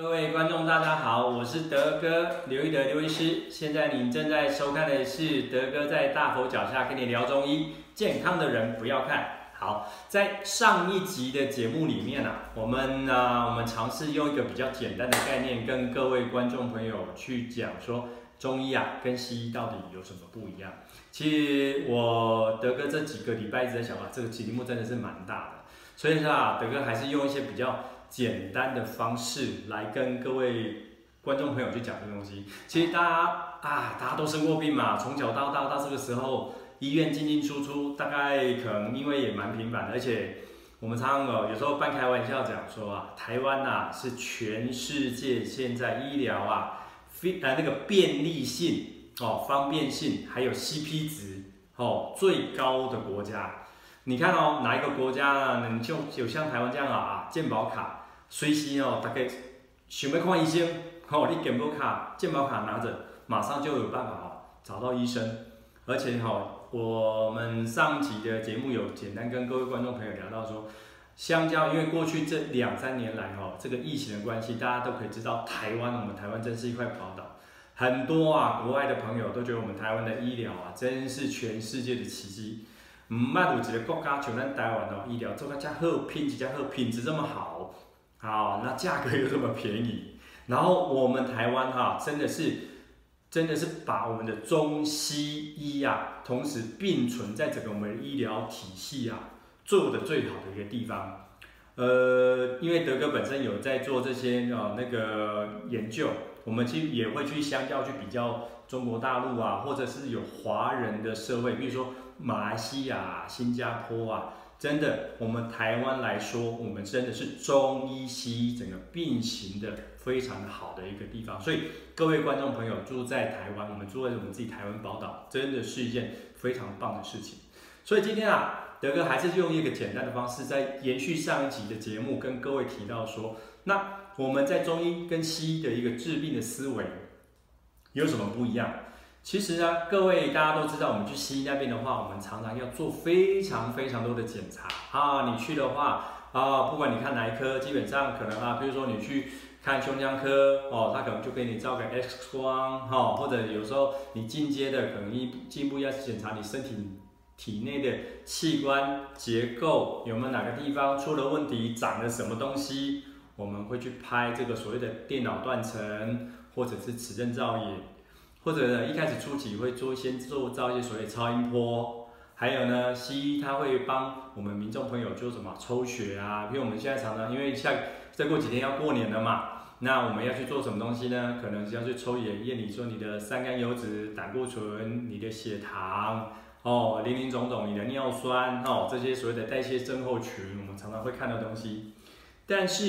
各位观众，大家好，我是德哥刘一德刘医师。现在您正在收看的是德哥在大佛脚下跟你聊中医，健康的人不要看。好，在上一集的节目里面啊，我们呢、我们尝试用一个比较简单的概念跟各位观众朋友去讲说，中医啊跟西医到底有什么不一样。其实我德哥这几个礼拜一直在想啊，这个题目真的是蛮大的，所以说啊，德哥还是用一些比较。简单的方式来跟各位观众朋友去讲这个东西。其实大家啊，大家都生过病嘛，从小到大到这个时候，医院进进出出，大概可能因为也蛮频繁的。而且我们常常哦，有时候半开玩笑讲说啊，台湾呐是全世界现在医疗啊，非呃那个便利性哦、方便性还有 CP 值哦最高的国家。你看哦，哪一个国家呢？能就有像台湾这样啊，健保卡。随时哦，大概想要看医生，吼、哦，你健保卡、健保卡拿着，马上就有办法哦找到医生。而且哈、哦，我们上集的节目有简单跟各位观众朋友聊到说，相较因为过去这两三年来哈、哦，这个疫情的关系，大家都可以知道，台湾我们台湾真是一块宝岛，很多啊国外的朋友都觉得我们台湾的医疗啊，真是全世界的奇迹。唔，捌有一个国家像咱台湾哦，医疗做得这好，品质这好，品质这么好。好，那价格又这么便宜，然后我们台湾哈，真的是，真的是把我们的中西医啊，同时并存在整个我们医疗体系啊，做的最好的一个地方。呃，因为德哥本身有在做这些呃那个研究，我们其实也会去相较去比较中国大陆啊，或者是有华人的社会，比如说马来西亚、新加坡啊。真的，我们台湾来说，我们真的是中医西医整个并行的非常好的一个地方。所以各位观众朋友住在台湾，我们住在我们自己台湾宝岛，真的是一件非常棒的事情。所以今天啊，德哥还是用一个简单的方式，在延续上一集的节目，跟各位提到说，那我们在中医跟西医的一个治病的思维有什么不一样？其实呢，各位大家都知道，我们去西医那边的话，我们常常要做非常非常多的检查啊。你去的话啊，不管你看哪一科，基本上可能啊，比如说你去看胸腔科哦，他可能就给你照个 X 光哈，或者有时候你进阶的，可能一进一步要检查你身体体内的器官结构有没有哪个地方出了问题，长了什么东西，我们会去拍这个所谓的电脑断层或者是磁振造影。或者呢，一开始初期会做先做造一些所谓超音波，还有呢，西医他会帮我们民众朋友做什么抽血啊？因为我们现在常常因为像再过几天要过年了嘛，那我们要去做什么东西呢？可能是要去抽验验你说你的三甘油脂、胆固醇、你的血糖哦，林林总总，你的尿酸哦，这些所谓的代谢症候群，我们常常会看到东西。但是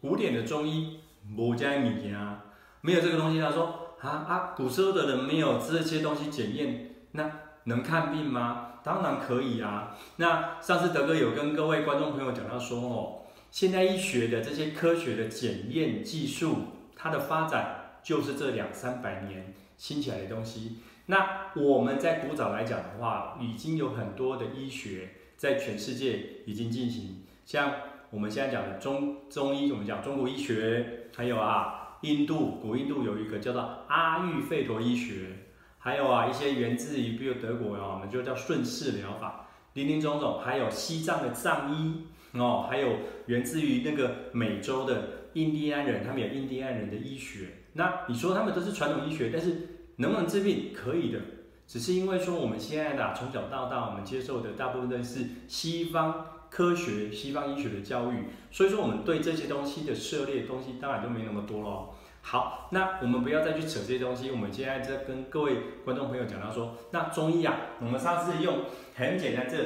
古典的中医没这物件啊，没有这个东西，他说。啊啊！古时候的人没有这些东西检验，那能看病吗？当然可以啊。那上次德哥有跟各位观众朋友讲到说哦，现代医学的这些科学的检验技术，它的发展就是这两三百年兴起来的东西。那我们在古早来讲的话，已经有很多的医学在全世界已经进行，像我们现在讲的中中医，我们讲中国医学，还有啊。印度古印度有一个叫做阿育吠陀医学，还有啊一些源自于比如德国啊，我们就叫顺势疗法，林林总总，还有西藏的藏医哦，还有源自于那个美洲的印第安人，他们有印第安人的医学。那你说他们都是传统医学，但是能不能治病？可以的，只是因为说我们现在的从小到大，我们接受的大部分都是西方。科学、西方医学的教育，所以说我们对这些东西的涉猎东西当然就没那么多咯。好，那我们不要再去扯这些东西。我们现在在跟各位观众朋友讲到说，那中医啊，我们上次用很简单这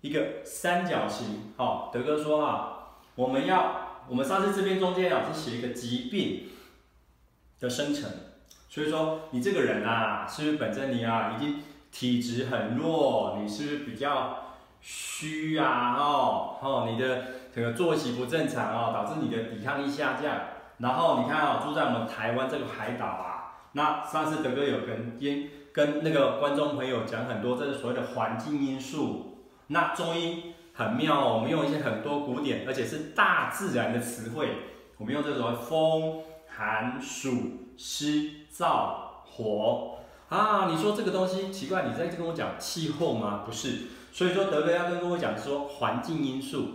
一个三角形，好，德哥说啊，我们要我们上次这边中间啊是写一个疾病的生成，所以说你这个人啊，是不是本身你啊已经体质很弱，你是不是比较？虚啊，哦哦，你的这个作息不正常哦，导致你的抵抗力下降。然后你看哦，住在我们台湾这个海岛啊，那上次德哥有跟跟跟那个观众朋友讲很多，这是所谓的环境因素。那中医很妙哦，我们用一些很多古典，而且是大自然的词汇，我们用这种风、寒、暑、湿、燥、火啊。你说这个东西奇怪，你在跟我讲气候吗？不是。所以说德哥要跟各位讲说环境因素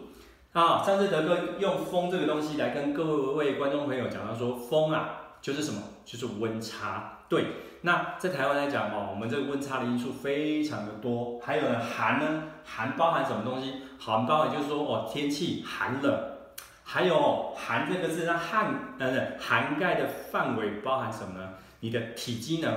啊。上次德哥用风这个东西来跟各位观众朋友讲到说，风啊就是什么？就是温差。对。那在台湾来讲哦，我们这个温差的因素非常的多。还有呢，寒呢，寒包含什么东西？寒包含就是说哦，天气寒冷。还有哦，寒这个字它涵呃涵盖的范围包含什么呢？你的体机能。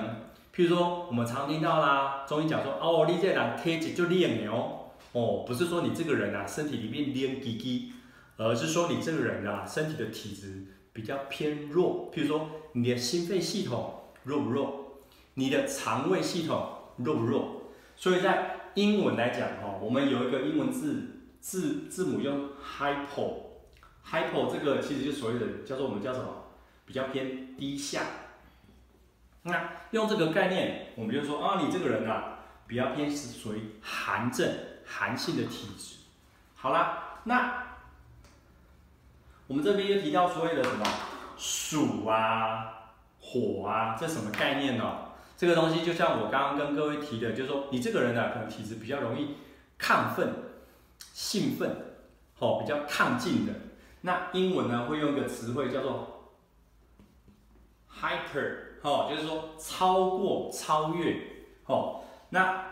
譬如说，我们常听到啦，中医讲说哦，你这人体质就练哦，哦，不是说你这个人啊身体里面练鸡鸡，而是说你这个人啊身体的体质比较偏弱。譬如说，你的心肺系统弱不弱？你的肠胃系统弱不弱？所以在英文来讲哈，我们有一个英文字字字母用 hypo，hypo 这个其实就所谓的叫做我们叫什么？比较偏低下。那用这个概念，我们就说啊，你这个人啊比较偏是属于寒症、寒性的体质。好啦，那我们这边又提到所谓的什么暑啊、火啊，这什么概念呢？这个东西就像我刚刚跟各位提的，就是说你这个人呢，可能体质比较容易亢奋、兴奋，哦，比较亢进的。那英文呢会用一个词汇叫做 hyper，哦，就是说超过、超越，哦，那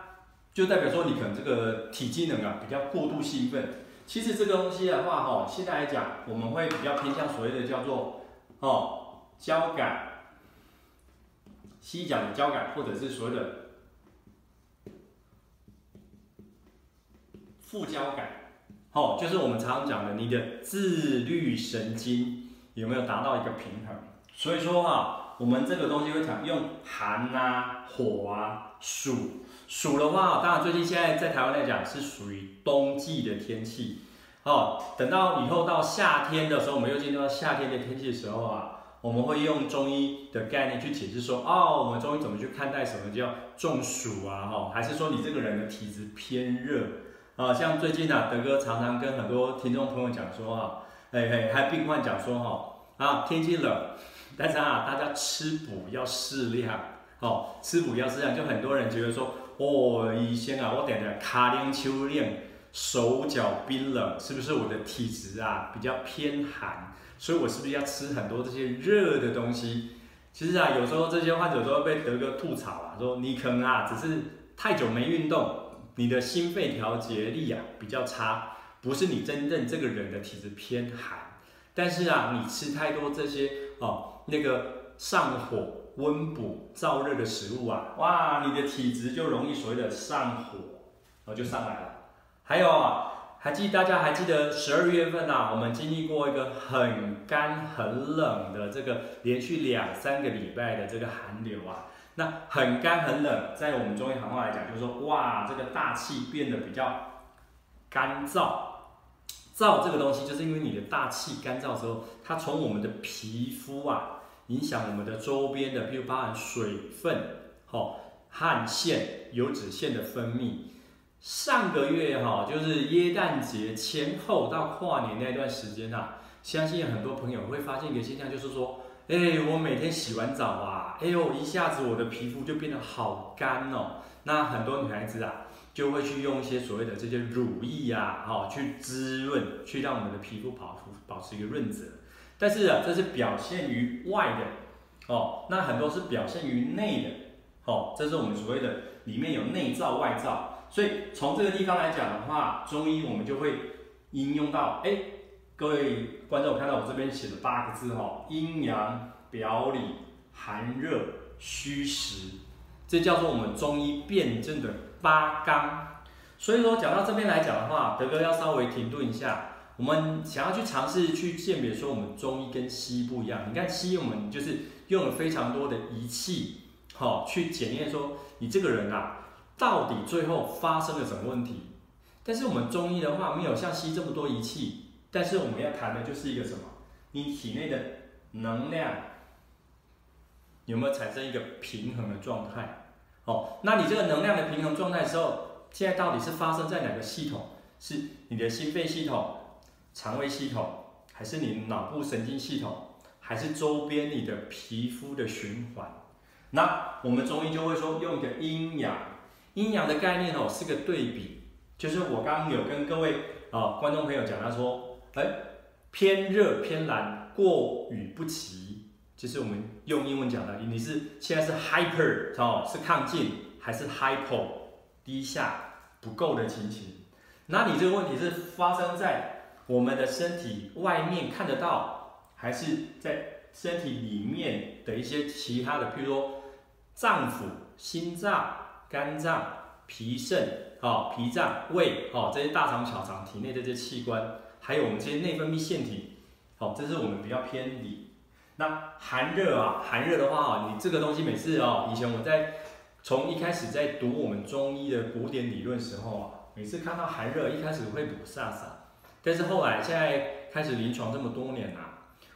就代表说你可能这个体机能啊比较过度兴奋。其实这个东西的话，哦，现在来讲我们会比较偏向所谓的叫做哦交感。西医讲的交感，或者是所谓的副交感，哦，就是我们常常讲的，你的自律神经有没有达到一个平衡？所以说啊，我们这个东西会讲用寒啊、火啊、暑。暑的话，当然最近现在在台湾来讲是属于冬季的天气，哦，等到以后到夏天的时候，我们又进入到夏天的天气的时候啊。我们会用中医的概念去解释说，哦，我们中医怎么去看待什么叫中暑啊？哈，还是说你这个人的体质偏热啊？像最近啊，德哥常常跟很多听众朋友讲说，哈，哎哎，还病患讲说，哈，啊天气冷，但是啊，大家吃补要适量，哦，吃补要适量，就很多人觉得说，哦，医生啊，我点点卡丁秋冷，手脚冰冷，是不是我的体质啊比较偏寒？所以我是不是要吃很多这些热的东西？其实啊，有时候这些患者都会被德哥吐槽啊，说你可能啊，只是太久没运动，你的心肺调节力啊比较差，不是你真正这个人的体质偏寒。但是啊，你吃太多这些哦，那个上火、温补、燥热的食物啊，哇，你的体质就容易所谓的上火，然后就上来了。还有啊。还记大家还记得十二月份啊，我们经历过一个很干很冷的这个连续两三个礼拜的这个寒流啊。那很干很冷，在我们中医行话来讲，就是说哇，这个大气变得比较干燥。燥这个东西，就是因为你的大气干燥之后，它从我们的皮肤啊，影响我们的周边的，比如包含水分、哦、汗腺、油脂腺的分泌。上个月哈，就是耶诞节前后到跨年那段时间呐，相信很多朋友会发现一个现象，就是说，哎，我每天洗完澡啊，哎呦，一下子我的皮肤就变得好干哦。那很多女孩子啊，就会去用一些所谓的这些乳液啊，哈，去滋润，去让我们的皮肤保保持一个润泽。但是啊，这是表现于外的哦，那很多是表现于内的，哦，这是我们所谓的里面有内燥外燥。所以从这个地方来讲的话，中医我们就会应用到，哎，各位观众看到我这边写了八个字哈，阴阳表里寒热虚实，这叫做我们中医辨证的八纲。所以说讲到这边来讲的话，德哥要稍微停顿一下，我们想要去尝试去鉴别说我们中医跟西医不一样。你看西医我们就是用了非常多的仪器，好去检验说你这个人啊。到底最后发生了什么问题？但是我们中医的话，没有像西医这么多仪器。但是我们要谈的就是一个什么？你体内的能量有没有产生一个平衡的状态？哦，那你这个能量的平衡状态的时候，现在到底是发生在哪个系统？是你的心肺系统、肠胃系统，还是你脑部神经系统，还是周边你的皮肤的循环？那我们中医就会说用一个阴阳，阴阳的概念哦是个对比，就是我刚刚有跟各位啊观众朋友讲，他说，哎，偏热偏寒，过与不及，就是我们用英文讲的，你是现在是 hyper 哦，是亢进，还是 hypo 低下不够的情形？那你这个问题是发生在我们的身体外面看得到，还是在身体里面的一些其他的，譬如说。脏腑、心脏、肝脏、脾肾、哦、脾脏、胃、哦，这些大肠、小肠、体内的这些器官，还有我们这些内分泌腺体，哦，这是我们比较偏里。那寒热啊，寒热的话啊，你这个东西每次哦，以前我在从一开始在读我们中医的古典理论时候啊，每次看到寒热，一开始会补飒飒，但是后来现在开始临床这么多年了、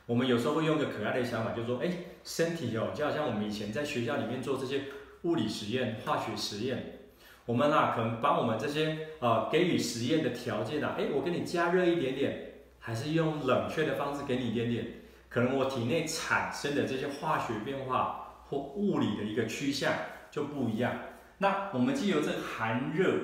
我们有时候会用个可爱的想法，就是说，哎，身体哦，就好像我们以前在学校里面做这些物理实验、化学实验，我们啊，可能把我们这些呃给予实验的条件啊，哎，我给你加热一点点，还是用冷却的方式给你一点点，可能我体内产生的这些化学变化或物理的一个趋向就不一样。那我们既有这寒热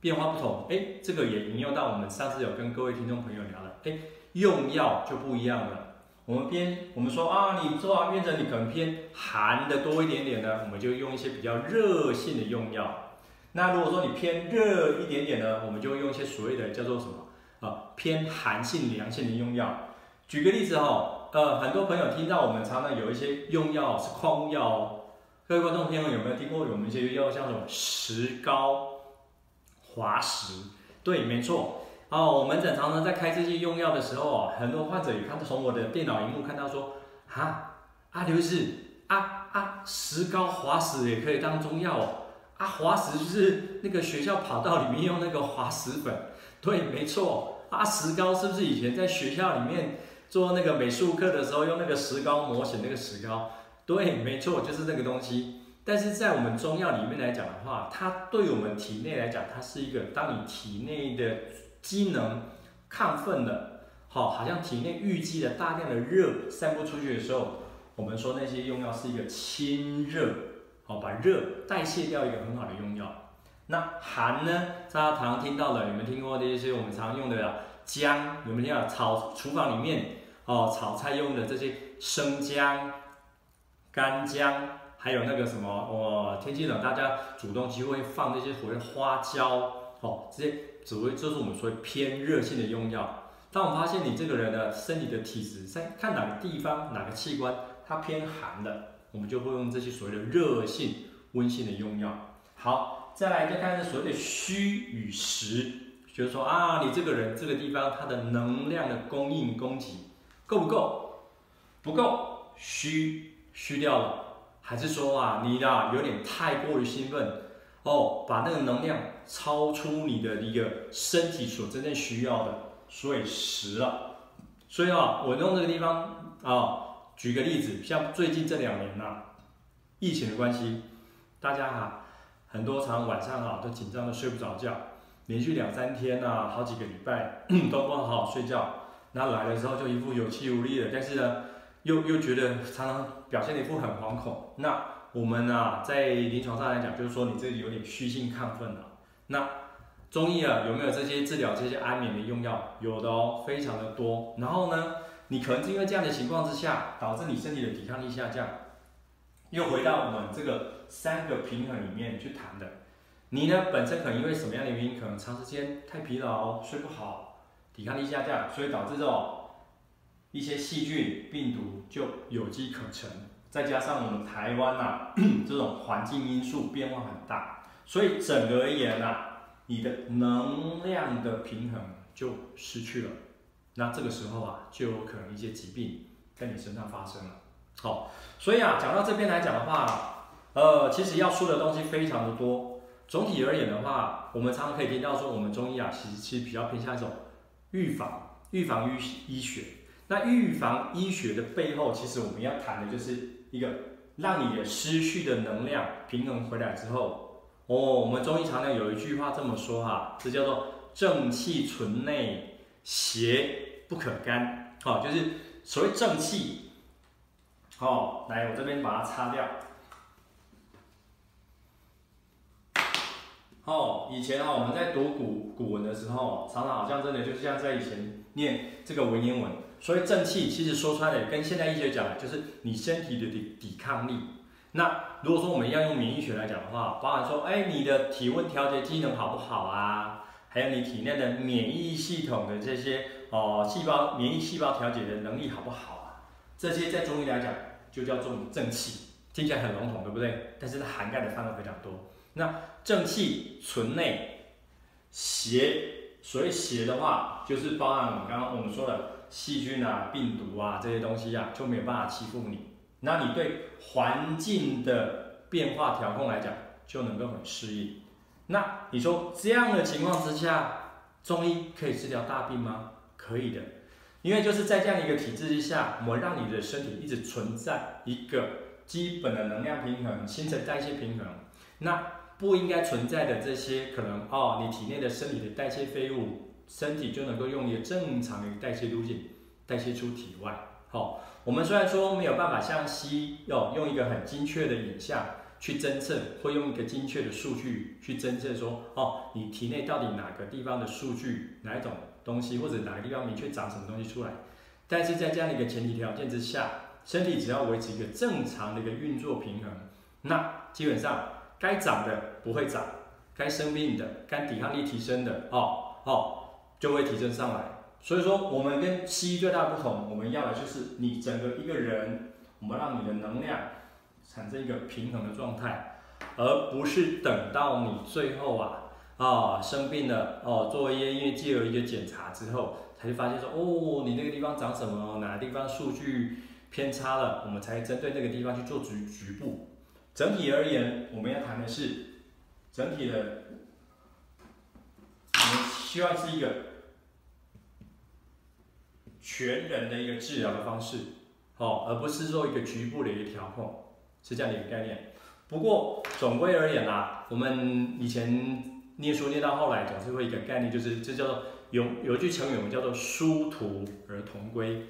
变化不同，哎，这个也引用到我们上次有跟各位听众朋友聊了，哎，用药就不一样了。我们偏，我们说啊，你做完，变成你可能偏寒的多一点点呢，我们就用一些比较热性的用药。那如果说你偏热一点点呢，我们就用一些所谓的叫做什么啊，偏寒性凉性的用药。举个例子哈、哦，呃，很多朋友听到我们常常有一些用药是矿物药哦。各位观众朋友有没有听过？我们一些药像什么石膏、滑石？对，没错。哦，我们诊常常在开这些用药的时候哦，很多患者也看到从我的电脑荧幕看到说，啊，啊刘医师，啊啊石膏滑石也可以当中药哦，啊滑石就是那个学校跑道里面用那个滑石粉，对，没错，啊石膏是不是以前在学校里面做那个美术课的时候用那个石膏模型那个石膏？对，没错，就是那个东西。但是在我们中药里面来讲的话，它对我们体内来讲，它是一个当你体内的。机能亢奋的，好，好像体内淤积了大量的热散不出去的时候，我们说那些用药是一个清热，好，把热代谢掉一个很好的用药。那寒呢？大家常常听到的，你们听过的一些我们常用的姜？有没有听到炒厨房里面哦炒菜用的这些生姜、干姜，还有那个什么哦，天气冷，大家煮东西会放这些所谓的花椒，哦，这些。只会，这是我们所谓偏热性的用药。当我们发现你这个人的身体的体质，在看哪个地方、哪个器官它偏寒的，我们就会用这些所谓的热性、温性的用药。好，再来再看看所谓的虚与实，就是说啊，你这个人这个地方它的能量的供应供给够不够？不够，虚虚掉了，还是说啊，你啊有点太过于兴奋？哦，把那个能量超出你的一个身体所真正需要的，所以实了。所以啊，我用这个地方啊，举个例子，像最近这两年呐、啊，疫情的关系，大家哈很多常晚上啊都紧张的睡不着觉，连续两三天啊，好几个礼拜 都不好好睡觉，那来的时候就一副有气无力的，但是呢，又又觉得常常表现的一副很惶恐，那。我们啊，在临床上来讲，就是说你这里有点虚性亢奋了。那中医啊，有没有这些治疗这些安眠的用药？有的哦，非常的多。然后呢，你可能是因为这样的情况之下，导致你身体的抵抗力下降。又回到我们这个三个平衡里面去谈的。你呢，本身可能因为什么样的原因？可能长时间太疲劳，睡不好，抵抗力下降，所以导致这种一些细菌、病毒就有机可乘。再加上我们台湾呐、啊，这种环境因素变化很大，所以整个而言呐、啊，你的能量的平衡就失去了。那这个时候啊，就有可能一些疾病在你身上发生了。好，所以啊，讲到这边来讲的话，呃，其实要说的东西非常的多。总体而言的话，我们常常可以听到说，我们中医啊，其实其实比较偏向一种预防、预防医医学。那预防医学的背后，其实我们要谈的就是。一个让你的失去的能量平衡回来之后，哦，我们中医常常有一句话这么说哈，这叫做正气存内，邪不可干。好，就是所谓正气。好，来，我这边把它擦掉。哦，以前啊，我们在读古古文的时候，常常好像真的就像在以前念这个文言文。所以正气其实说穿了，跟现代医学讲，就是你身体的抵抵抗力。那如果说我们要用免疫学来讲的话，包含说，哎，你的体温调节机能好不好啊？还有你体内的免疫系统的这些哦细胞免疫细胞调节的能力好不好啊？这些在中医来讲就叫做正气，听起来很笼统，对不对？但是它涵盖的范围非常多。那正气存内，邪，所谓邪的话，就是包含我们刚刚我们说的细菌啊、病毒啊这些东西啊，就没有办法欺负你。那你对环境的变化调控来讲，就能够很适应。那你说这样的情况之下，中医可以治疗大病吗？可以的，因为就是在这样一个体制之下，我让你的身体一直存在一个基本的能量平衡、新陈代谢平衡。那不应该存在的这些可能哦，你体内的生理的代谢废物，身体就能够用一个正常的代谢路径代谢出体外。好、哦，我们虽然说没有办法像西医哦，用一个很精确的影像去侦测，或用一个精确的数据去侦测说哦，你体内到底哪个地方的数据，哪一种东西，或者哪个地方明确长什么东西出来。但是在这样的一个前提条件之下，身体只要维持一个正常的一个运作平衡，那基本上。该长的不会长，该生病的、该抵抗力提升的，哦哦，就会提升上来。所以说，我们跟西医最大不同，我们要的就是你整个一个人，我们让你的能量产生一个平衡的状态，而不是等到你最后啊啊、生病了哦，做一些因为借由一个检查之后，才发现说哦，你那个地方长什么，哪个地方数据偏差了，我们才针对那个地方去做局局部。整体而言，我们要谈的是整体的，我们希望是一个全人的一个治疗的方式，哦，而不是做一个局部的一个调控，是这样的一个概念。不过总归而言啦，我们以前念书念到后来，总是会一个概念，就是这叫做有有句成语，我们叫做殊途而同归。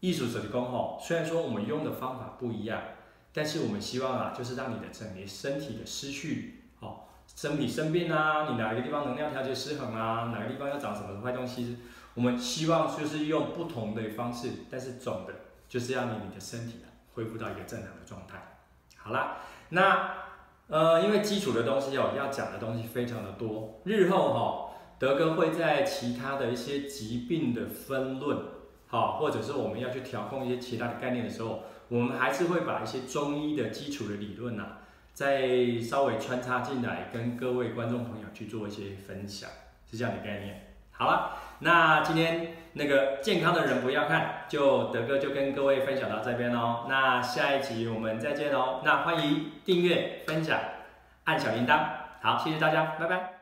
意思是说吼，虽然说我们用的方法不一样。但是我们希望啊，就是让你的整个身体的失去，身体生病啊，你哪一个地方能量调节失衡啊，哪个地方要长什么坏东西，我们希望就是用不同的方式，但是总的就是要你你的身体恢复到一个正常的状态。好啦，那呃，因为基础的东西哦，要讲的东西非常的多，日后哈、德哥会在其他的一些疾病的分论，好、或者是我们要去调控一些其他的概念的时候。我们还是会把一些中医的基础的理论呐、再稍微穿插进来，跟各位观众朋友去做一些分享，是这样的概念。好了，那今天那个健康的人不要看，就德哥就跟各位分享到这边喽。那下一集我们再见喽。那欢迎订阅、分享、按小铃铛。好，谢谢大家，拜拜。